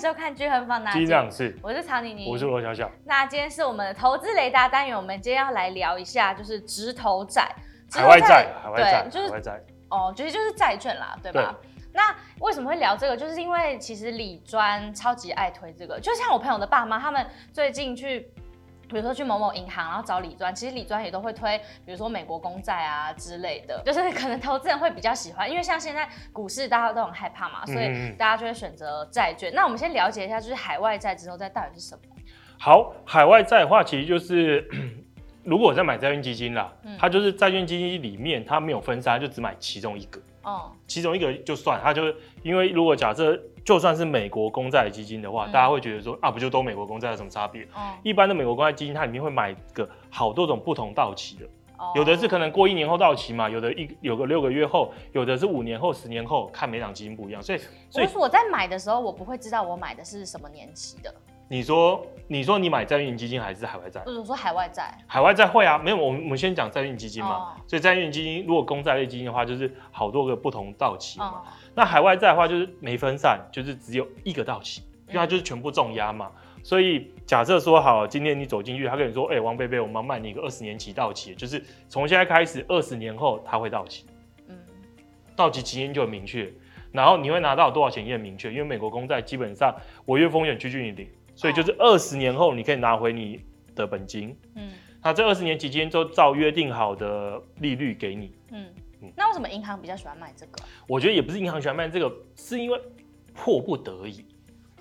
收看《均衡放大镜》，是，我是曹妮妮，我是罗小小。那今天是我们的投资雷达单元，我们今天要来聊一下，就是直投债、海外债、海外债，就是海外债。哦，其实就是债券啦，对吧？对那为什么会聊这个？就是因为其实李专超级爱推这个，就像我朋友的爸妈，他们最近去，比如说去某某银行，然后找理专，其实理专也都会推，比如说美国公债啊之类的，就是可能投资人会比较喜欢，因为像现在股市大家都很害怕嘛，所以大家就会选择债券。嗯、那我们先了解一下，就是海外债、之后债到底是什么？好，海外债的话，其实就是 如果我在买债券基金啦，嗯、它就是债券基金里面它没有分散，就只买其中一个。哦，其中一个就算，他就因为如果假设就算是美国公债基金的话，嗯、大家会觉得说啊，不就都美国公债有什么差别？哦，一般的美国公债基金它里面会买个好多种不同到期的，哦，有的是可能过一年后到期嘛，有的一有个六个月后，有的是五年后、十年后，看每档基金不一样，所以所以我在买的时候，我不会知道我买的是什么年期的。你说，你说你买债券基金还是海外债？不是，我说海外债。海外债会啊，没有，我们我们先讲债券基金嘛。哦、所以债券基金如果公债类基金的话，就是好多个不同到期嘛。哦、那海外债的话就是没分散，就是只有一个到期，因为它就是全部重压嘛。嗯、所以假设说好，今天你走进去，他跟你说，哎、欸，王贝贝，我们要卖你一个二十年期到期，就是从现在开始二十年后它会到期。嗯。到期期间就很明确，然后你会拿到多少钱也很明确，因为美国公债基本上违约风险趋近于零。所以就是二十年后你可以拿回你的本金，嗯，那这二十年期间就照约定好的利率给你，嗯嗯。那为什么银行比较喜欢卖这个？我觉得也不是银行喜欢卖这个，是因为迫不得已。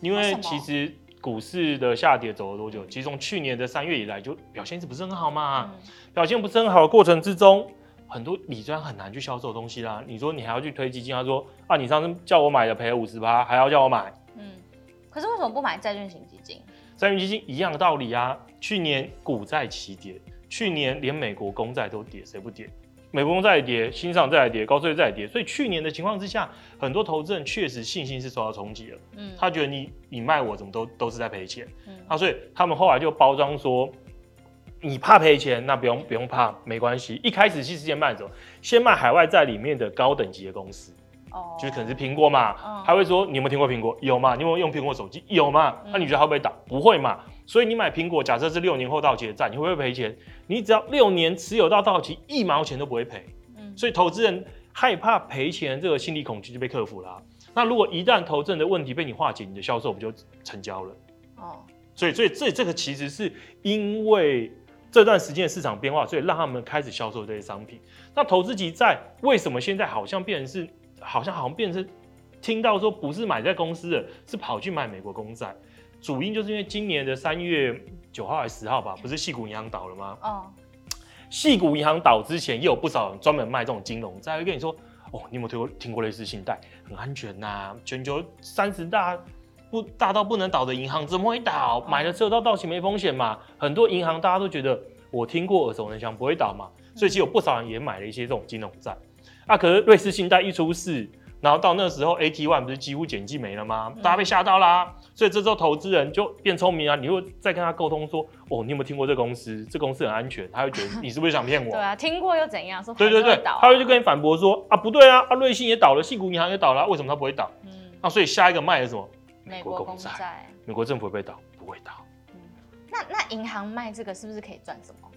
因为其实股市的下跌走了多久？其实从去年的三月以来就表现一直不是很好嘛，嗯、表现不是很好的过程之中，很多理专很难去销售东西啦。你说你还要去推基金，他说啊，你上次叫我买的赔了五十趴，还要叫我买。可是为什么不买债券型基金？债券基金一样的道理啊。去年股债齐跌，去年连美国公债都跌，谁不跌？美国公债也跌，新上债也跌，高收益债也跌。所以去年的情况之下，很多投资人确实信心是受到冲击了。嗯，他觉得你你卖我怎么都都是在赔钱。嗯，啊，所以他们后来就包装说，你怕赔钱，那不用不用怕，没关系。一开始其实先卖什么？先卖海外债里面的高等级的公司。哦，就是可能是苹果嘛，嗯、他会说，你有没有听过苹果？有嘛？你有没有用苹果手机？有嘛？那、嗯啊、你觉得它会不会倒？不会嘛。所以你买苹果，假设是六年后到期的债，你会不会赔钱？你只要六年持有到到期，一毛钱都不会赔。嗯，所以投资人害怕赔钱这个心理恐惧就被克服了、啊。那如果一旦投资人的问题被你化解，你的销售不就成交了？哦，所以所以这这个其实是因为这段时间的市场变化，所以让他们开始销售这些商品。那投资级债为什么现在好像变成是？好像好像变成听到说不是买在公司的，是跑去买美国公债，主因就是因为今年的三月九号还是十号吧，不是细谷银行倒了吗？哦，细谷银行倒之前也有不少人专门卖这种金融债，会跟你说哦，你有没有听过听过类似信贷很安全呐、啊？全球三十大不大到不能倒的银行怎么会倒？买了之后到到期没风险嘛？很多银行大家都觉得我听过耳熟能详不会倒嘛，所以其实有不少人也买了一些这种金融债。那、啊、可是瑞士信贷一出事，然后到那时候 AT One 不是几乎减记没了吗？大家被吓到啦，嗯、所以这时候投资人就变聪明啊！你会再跟他沟通说，哦，你有没有听过这公司？这公司很安全，他会觉得你是不是想骗我？对啊，听过又怎样？说对对对，他会就跟你反驳说啊，不对啊，啊瑞信也倒了，信谷银行也倒了，为什么它不会倒？嗯，那所以下一个卖的是什么？美国公债，美国政府会不会倒？不会倒。嗯，那那银行卖这个是不是可以赚什么？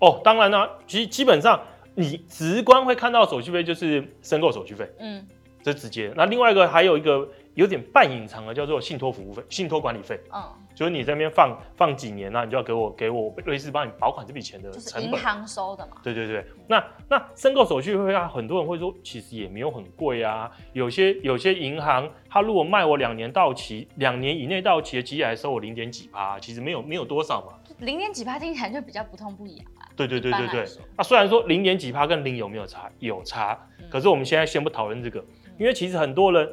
哦，当然啦、啊，其实基本上。你直观会看到手续费就是申购手续费，嗯，这直接。那另外一个还有一个有点半隐藏的，叫做信托服务费、信托管理费，嗯，就是你在那边放放几年啊，你就要给我给我类似帮你保管这笔钱的成本，银行收的嘛。对对对，那那申购手续费啊，很多人会说其实也没有很贵啊，有些有些银行他如果卖我两年到期，两年以内到期的，其实还收我零点几趴，其实没有没有多少嘛。零点几趴听起来就比较不痛不痒啊。对对对对对，那、啊、虽然说零点几趴跟零有没有差？有差，嗯、可是我们现在先不讨论这个，嗯、因为其实很多人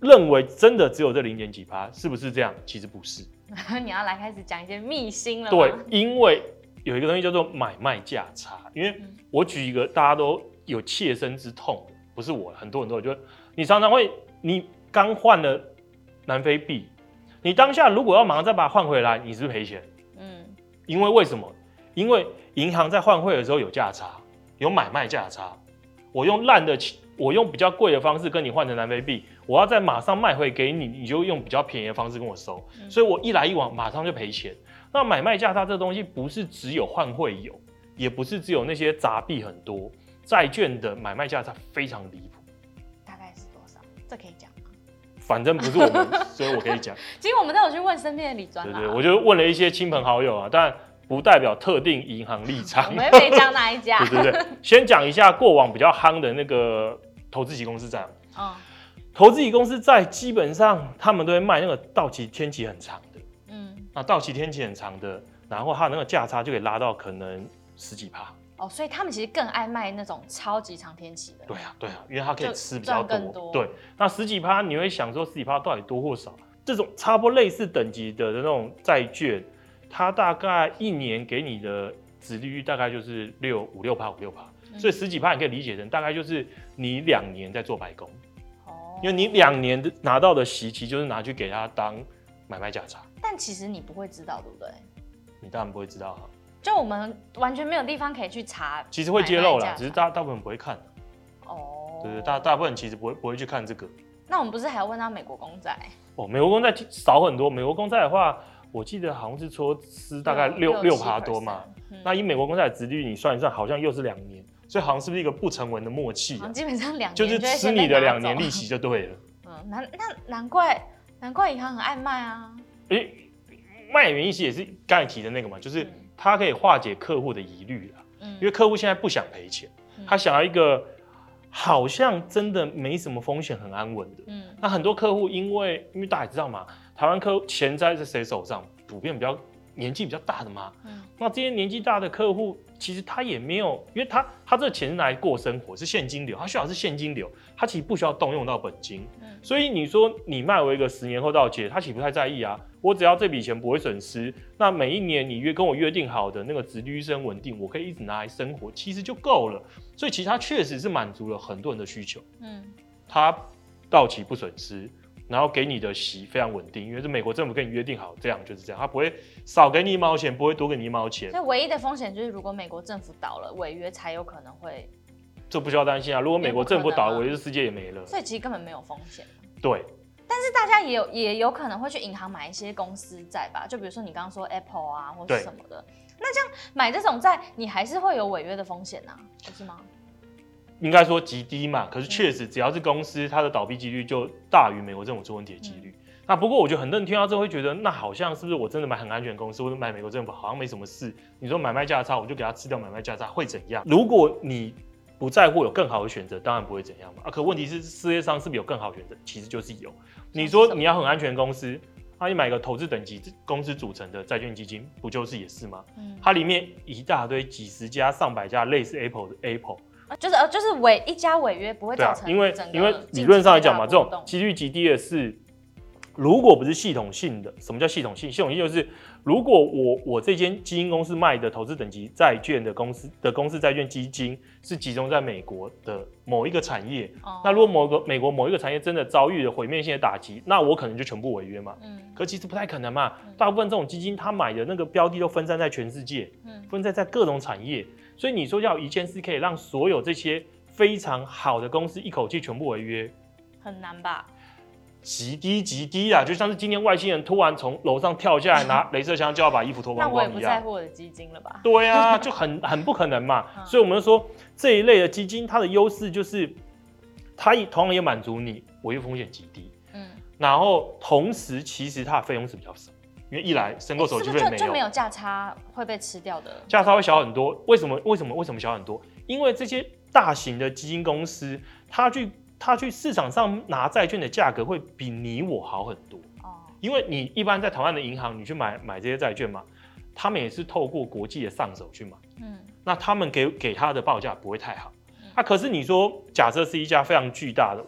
认为真的只有这零点几趴，是不是这样？其实不是。你要来开始讲一些秘辛了。对，因为有一个东西叫做买卖价差。因为我举一个大家都有切身之痛，不是我，很多人都有，就你常常会，你刚换了南非币，你当下如果要马上再把它换回来，你是不是赔钱？嗯，因为为什么？因为银行在换汇的时候有价差，有买卖价差。我用烂的，我用比较贵的方式跟你换成南非币，我要再马上卖回给你，你就用比较便宜的方式跟我收，嗯、所以我一来一往马上就赔钱。那买卖价差这个东西不是只有换汇有，也不是只有那些杂币很多，债券的买卖价差非常离谱。大概是多少？这可以讲吗？反正不是我们，所以我可以讲。其实我们都有去问身边的理专，啊，对对，我就问了一些亲朋好友啊，但不代表特定银行立场。我们没讲哪一家。对对对，先讲一下过往比较夯的那个投资级公司债。嗯，投资级公司债基本上他们都会卖那个到期天期很长的。嗯，那到期天期很长的，然后它那个价差就可以拉到可能十几趴。哦，所以他们其实更爱卖那种超级长天期的。对啊，对啊，因为它可以吃比较多。多对，那十几趴你会想说十几趴到底多或少？这种差不多类似等级的那种债券，它大概一年给你的殖利率大概就是六五六趴五六趴，所以十几趴你可以理解成大概就是你两年在做白工。哦。因为你两年的拿到的息期就是拿去给他当买卖价差。但其实你不会知道，对不对？你当然不会知道哈。就我们完全没有地方可以去查，其实会揭露啦，只是大大部分人不会看。哦，对对，大大部分人其实不会不会去看这个。那我们不是还要问到美国公债？哦，美国公债少很多。美国公债的话，我记得好像是说是大概六六趴多嘛。嗯、那以美国公债的殖利率，你算一算，好像又是两年，所以好像是不是一个不成文的默契、啊？基本上两年就是吃你的两年利 息就对了。嗯，难那难怪难怪银行很爱卖啊。诶、欸，卖的原因其实也是刚才提的那个嘛，就是。嗯它可以化解客户的疑虑啦，嗯，因为客户现在不想赔钱，嗯，他想要一个好像真的没什么风险、很安稳的，嗯，那很多客户因为因为大家也知道嘛，台湾客户钱在是谁手上，普遍比较年纪比较大的嘛，嗯，那这些年纪大的客户。其实他也没有，因为他他这个钱来过生活，是现金流，他需要是现金流，他其实不需要动用到本金。嗯，所以你说你卖我一个十年后到期，他岂不太在意啊？我只要这笔钱不会损失，那每一年你约跟我约定好的那个值率生稳定，我可以一直拿来生活，其实就够了。所以其实他确实是满足了很多人的需求。嗯，他到期不损失。然后给你的息非常稳定，因为是美国政府跟你约定好，这样就是这样，他不会少给你一毛钱，不会多给你一毛钱。所以唯一的风险就是，如果美国政府倒了，违约才有可能会。这不需要担心啊！如果美国政府倒了，违约世界也没了。所以其实根本没有风险。对。但是大家也有也有可能会去银行买一些公司债吧？就比如说你刚刚说 Apple 啊，或者什么的。那这样买这种债，你还是会有违约的风险啊，不是吗？应该说极低嘛，可是确实只要是公司，它的倒闭几率就大于美国政府出问题的几率。嗯、那不过我觉得很多人听到之后会觉得，那好像是不是我真的买很安全的公司，或者买美国政府好像没什么事？你说买卖价差，我就给他吃掉买卖价差会怎样？如果你不在乎有更好的选择，当然不会怎样嘛。啊，可问题是世界上是不是有更好选择？其实就是有。你说你要很安全的公司，那、啊、你买个投资等级公司组成的债券基金，不就是也是吗？嗯，它里面一大堆几十家、上百家类似 Apple 的 Apple。就是呃，就是违一家违约不会造成，因为因为理论上来讲嘛，这种几率极低的是，如果不是系统性的，什么叫系统性？系统性就是如果我我这间基金公司卖的投资等级债券的公司的公司债券基金是集中在美国的某一个产业，哦、那如果某个美国某一个产业真的遭遇了毁灭性的打击，那我可能就全部违约嘛。嗯，可其实不太可能嘛，大部分这种基金它买的那个标的都分散在全世界，嗯，分散在各种产业。所以你说要一件事可以让所有这些非常好的公司一口气全部违约，很难吧？极低极低啊！就像是今天外星人突然从楼上跳下来拿 镭射枪就要把衣服脱光光一样。那我也不在乎我的基金了吧？对啊，就很很不可能嘛。所以我们就说这一类的基金，它的优势就是它同样也满足你违约风险极低。嗯，然后同时其实它的费用是比较少。因为一来申购手续费没有，就没有价差会被吃掉的，价差会小很多。为什么？为什么？为什么小很多？因为这些大型的基金公司，他去他去市场上拿债券的价格会比你我好很多。哦，因为你一般在台湾的银行，你去买买这些债券嘛，他们也是透过国际的上手去买。嗯，那他们给给他的报价不会太好。嗯、啊，可是你说，假设是一家非常巨大的。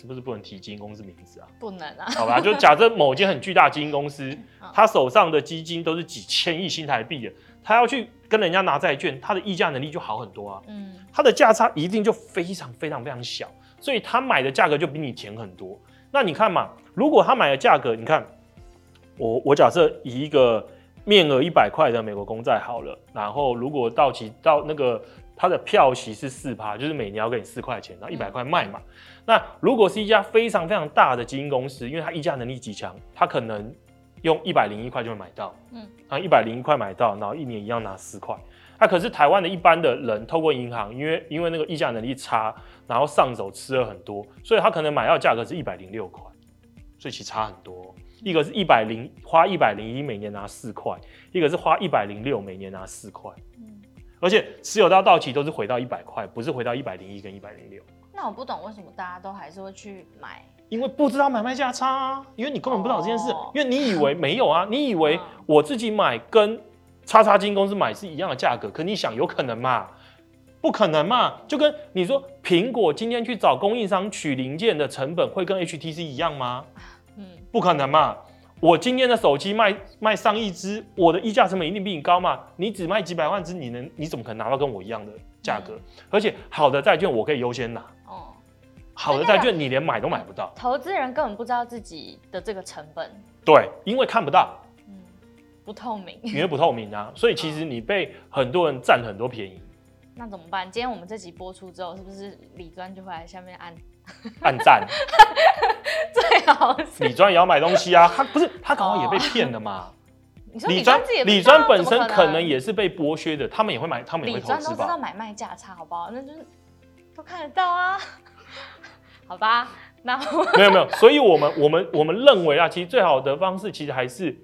是不是不能提基金公司名字啊？不能啊。好吧，就假设某间很巨大的基金公司，他手上的基金都是几千亿新台币的，他要去跟人家拿债券，他的议价能力就好很多啊。嗯，他的价差一定就非常非常非常小，所以他买的价格就比你甜很多。那你看嘛，如果他买的价格，你看我我假设以一个面额一百块的美国公债好了，然后如果到期到那个。它的票息是四趴，就是每年要给你四块钱，然后一百块卖嘛。嗯、那如果是一家非常非常大的基金公司，因为它议价能力极强，它可能用一百零一块就会买到，嗯，啊一百零一块买到，然后一年一样拿四块。那、啊、可是台湾的一般的人透过银行，因为因为那个议价能力差，然后上手吃了很多，所以他可能买到价格是一百零六块，所以其实差很多。一个是一百零花一百零一每年拿四块，一个是花一百零六每年拿四块。嗯，而且持有到到期都是回到一百块，不是回到一百零一跟一百零六。那我不懂为什么大家都还是会去买？因为不知道买卖价差啊，因为你根本不知道这件事，哦、因为你以为没有啊，你以为我自己买跟叉叉金公司买是一样的价格，可你想有可能吗？不可能嘛？就跟你说苹果今天去找供应商取零件的成本会跟 HTC 一样吗？嗯不可能嘛！我今天的手机卖卖上亿只，我的溢价成本一定比你高嘛？你只卖几百万只，你能你怎么可能拿到跟我一样的价格？嗯、而且好的债券我可以优先拿。哦，好的债券你连买都买不到。投资人根本不知道自己的这个成本。对，因为看不到。嗯，不透明。因为不透明啊，所以其实你被很多人占很多便宜。那怎么办？今天我们这集播出之后，是不是李专就会来下面按？按赞，最好是理专也要买东西啊，他不是他刚好也被骗了嘛？你说李专自己理专本身可能也是被剥削的，他们也会买，他们也会投资吧？理专都知道买卖价差，好不好？那就是都看得到啊，好吧？那没有没有，所以我们我们我们认为啊，其实最好的方式其实还是，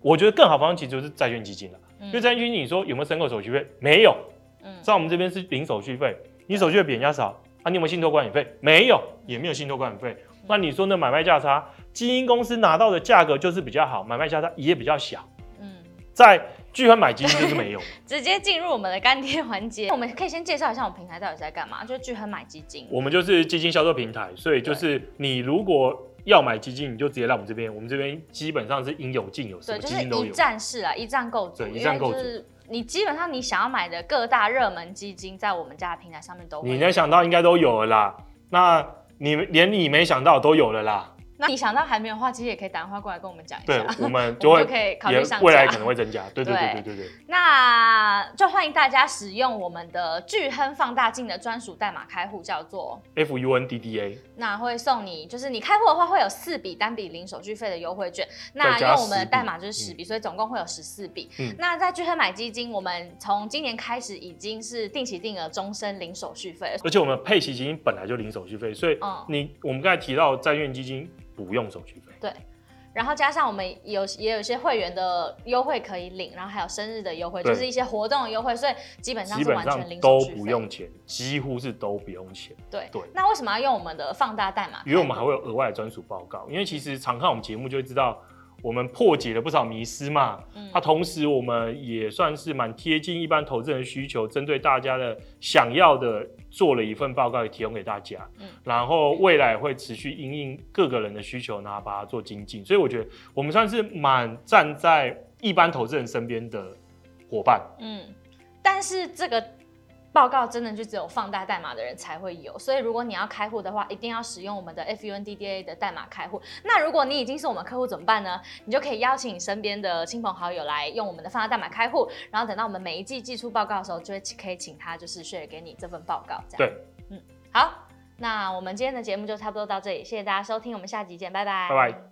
我觉得更好方式其实就是债券基金了。嗯、因为债券基金，你说有没有申购手续费？没有。嗯，在我们这边是零手续费，你手续费比人家少。啊，你有没有信托管理费？没有，也没有信托管理费。那你说那买卖价差，基金公司拿到的价格就是比较好，买卖价差也比较小。嗯，在聚亨买基金就是没有。直接进入我们的干爹环节，我们可以先介绍一下我们平台到底在干嘛？就是聚亨买基金。我们就是基金销售平台，所以就是你如果要买基金，你就直接来我们这边。我们这边基本上是应有尽有，什么基金都有。一站式啊，一站购足。对，一站购足。你基本上你想要买的各大热门基金，在我们家的平台上面都有。你能想到应该都有了啦。那你连你没想到都有了啦。那你想到还没有的话，其实也可以打电话过来跟我们讲一下。对，我们就会就可以考虑上架。未来可能会增加。对对对对对对。那就欢迎大家使用我们的巨亨放大镜的专属代码开户，叫做 FUNDDA。那会送你，就是你开户的话会有四笔单笔零手续费的优惠券。那用我们的代码就是十笔，嗯、所以总共会有十四笔。嗯。那在巨亨买基金，我们从今年开始已经是定期定额终身零手续费。而且我们配息基金本来就零手续费，所以你、嗯、我们刚才提到债券基金。不用手续费。对，然后加上我们有也有一些会员的优惠可以领，然后还有生日的优惠，对就是一些活动的优惠，所以基本上是完全零手续费，都不用钱，几乎是都不用钱。对对。那为什么要用我们的放大代码？因为我们还会有额外的专属报告，因为其实常看我们节目就会知道。我们破解了不少迷思嘛，它、嗯、同时我们也算是蛮贴近一般投资人的需求，针对大家的想要的做了一份报告，也提供给大家。嗯，然后未来会持续因应各个人的需求，然后把它做精进。所以我觉得我们算是蛮站在一般投资人身边的伙伴。嗯，但是这个。报告真的就只有放大代码的人才会有，所以如果你要开户的话，一定要使用我们的 FUNDDA 的代码开户。那如果你已经是我们客户怎么办呢？你就可以邀请你身边的亲朋好友来用我们的放大代码开户，然后等到我们每一季寄出报告的时候，就会可以请他就是 share 给你这份报告。这样。对，嗯，好，那我们今天的节目就差不多到这里，谢谢大家收听，我们下集见，拜拜，拜拜。